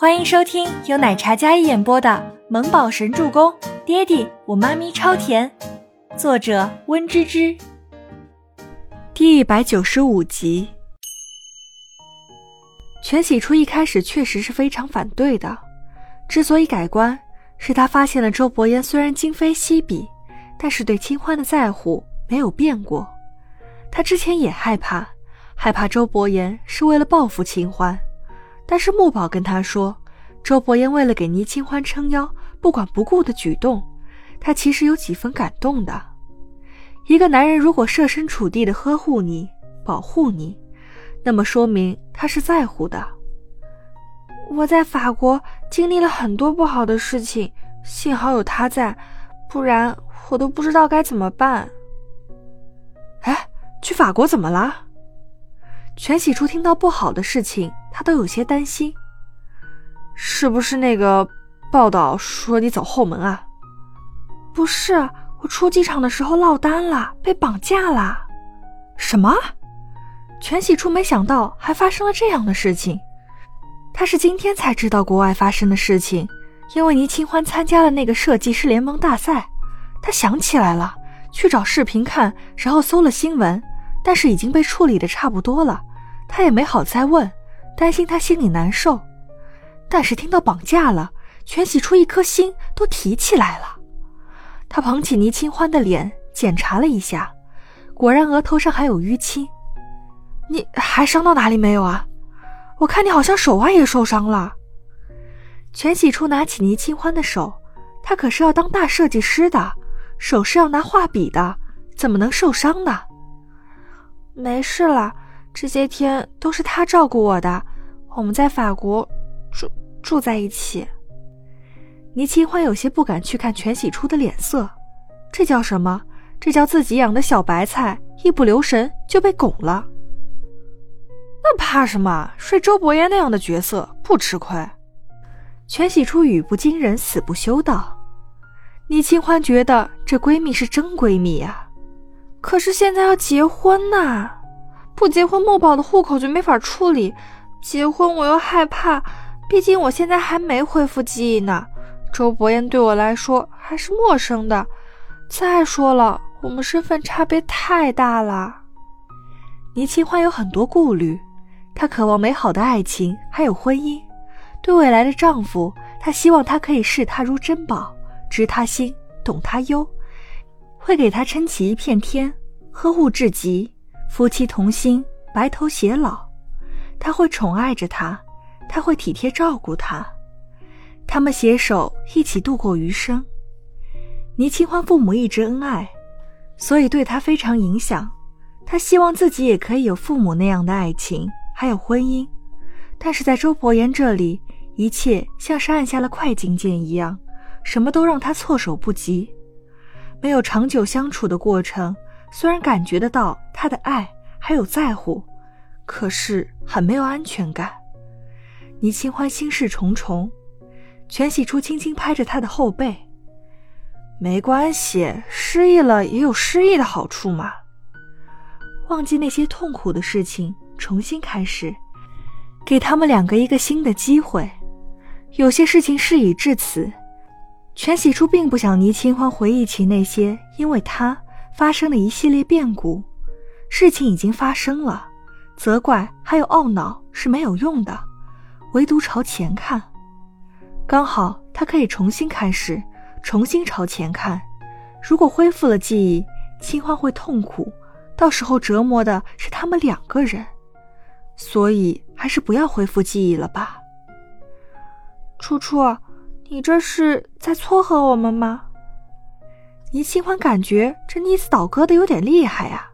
欢迎收听由奶茶嘉一演播的《萌宝神助攻》，爹地我妈咪超甜，作者温芝芝。第一百九十五集。全喜初一开始确实是非常反对的，之所以改观，是他发现了周伯言虽然今非昔比，但是对清欢的在乎没有变过。他之前也害怕，害怕周伯言是为了报复清欢。但是木宝跟他说，周伯言为了给倪清欢撑腰，不管不顾的举动，他其实有几分感动的。一个男人如果设身处地的呵护你、保护你，那么说明他是在乎的。我在法国经历了很多不好的事情，幸好有他在，不然我都不知道该怎么办。哎，去法国怎么了？全喜初听到不好的事情，他都有些担心。是不是那个报道说你走后门啊？不是，我出机场的时候落单了，被绑架了。什么？全喜初没想到还发生了这样的事情。他是今天才知道国外发生的事情，因为倪清欢参加了那个设计师联盟大赛。他想起来了，去找视频看，然后搜了新闻，但是已经被处理的差不多了。他也没好再问，担心他心里难受。但是听到绑架了，全喜初一颗心都提起来了。他捧起倪清欢的脸检查了一下，果然额头上还有淤青。你还伤到哪里没有啊？我看你好像手腕也受伤了。全喜初拿起倪清欢的手，他可是要当大设计师的，手是要拿画笔的，怎么能受伤呢？没事了。这些天都是他照顾我的，我们在法国住住在一起。倪清欢有些不敢去看全喜初的脸色，这叫什么？这叫自己养的小白菜，一不留神就被拱了。那怕什么？睡周伯言那样的角色不吃亏。全喜初语不惊人死不休道。倪清欢觉得这闺蜜是真闺蜜呀，可是现在要结婚呐。不结婚，墨宝的户口就没法处理；结婚，我又害怕，毕竟我现在还没恢复记忆呢。周伯言对我来说还是陌生的。再说了，我们身份差别太大了。倪清欢有很多顾虑，她渴望美好的爱情，还有婚姻。对未来的丈夫，她希望他可以视她如珍宝，知她心，懂她忧，会给她撑起一片天，呵护至极。夫妻同心，白头偕老。他会宠爱着她，他会体贴照顾她，他们携手一起度过余生。倪清欢父母一直恩爱，所以对他非常影响。他希望自己也可以有父母那样的爱情，还有婚姻。但是在周伯言这里，一切像是按下了快进键一样，什么都让他措手不及，没有长久相处的过程。虽然感觉得到他的爱还有在乎，可是很没有安全感。倪清欢心事重重，全喜初轻轻拍着他的后背：“没关系，失忆了也有失忆的好处嘛。忘记那些痛苦的事情，重新开始，给他们两个一个新的机会。有些事情事已至此，全喜初并不想倪清欢回忆起那些因为他。”发生了一系列变故，事情已经发生了，责怪还有懊恼是没有用的，唯独朝前看。刚好他可以重新开始，重新朝前看。如果恢复了记忆，清欢会痛苦，到时候折磨的是他们两个人。所以还是不要恢复记忆了吧。初初，你这是在撮合我们吗？倪清欢感觉这妮子倒戈的有点厉害呀，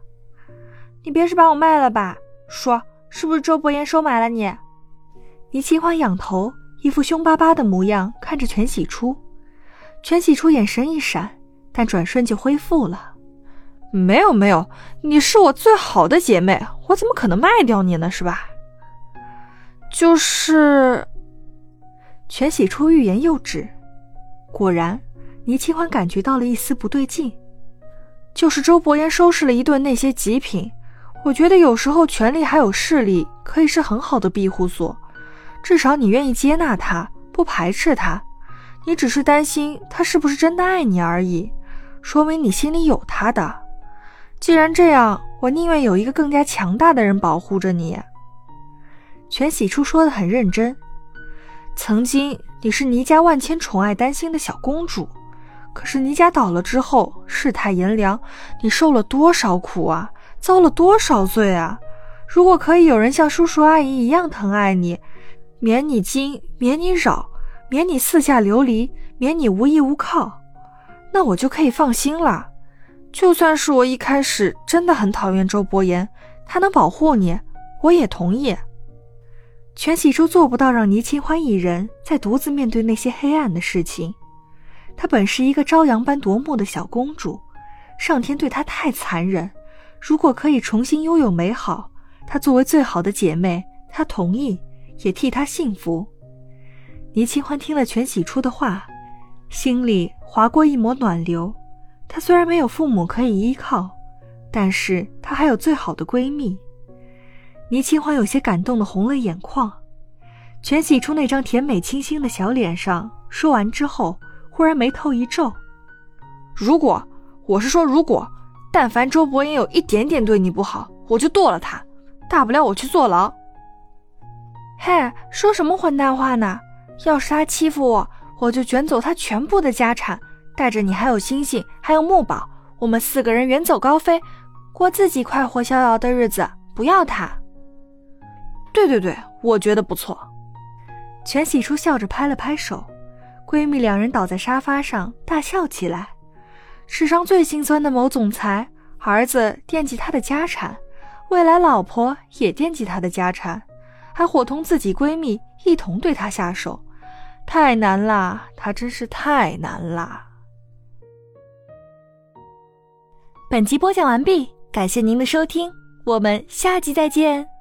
你别是把我卖了吧？说是不是周伯言收买了你？倪清欢仰头，一副凶巴巴的模样看着全喜初，全喜初眼神一闪，但转瞬就恢复了。没有没有，你是我最好的姐妹，我怎么可能卖掉你呢？是吧？就是，全喜初欲言又止，果然。倪清欢感觉到了一丝不对劲，就是周伯言收拾了一顿那些极品。我觉得有时候权力还有势力可以是很好的庇护所，至少你愿意接纳他，不排斥他。你只是担心他是不是真的爱你而已，说明你心里有他的。既然这样，我宁愿有一个更加强大的人保护着你。全喜初说的很认真。曾经你是倪家万千宠爱担心的小公主，可是倪家倒了之后，世态炎凉，你受了多少苦啊，遭了多少罪啊！如果可以有人像叔叔阿姨一样疼爱你，免你惊，免你扰。免你四下流离，免你无依无靠，那我就可以放心了。就算是我一开始真的很讨厌周伯言，他能保护你，我也同意。全喜初做不到让倪清欢一人再独自面对那些黑暗的事情。她本是一个朝阳般夺目的小公主，上天对她太残忍。如果可以重新拥有美好，她作为最好的姐妹，她同意，也替她幸福。倪清欢听了全喜初的话，心里划过一抹暖流。她虽然没有父母可以依靠，但是她还有最好的闺蜜。倪清欢有些感动的红了眼眶。全喜初那张甜美清新的小脸上，说完之后，忽然眉头一皱：“如果我是说，如果但凡周伯言有一点点对你不好，我就剁了他，大不了我去坐牢。”嘿，说什么混蛋话呢？要是他欺负我，我就卷走他全部的家产，带着你还有星星，还有木宝，我们四个人远走高飞，过自己快活逍遥的日子。不要他。对对对，我觉得不错。全喜初笑着拍了拍手，闺蜜两人倒在沙发上大笑起来。史上最心酸的某总裁，儿子惦记他的家产，未来老婆也惦记他的家产，还伙同自己闺蜜一同对他下手。太难啦，他真是太难啦！本集播讲完毕，感谢您的收听，我们下集再见。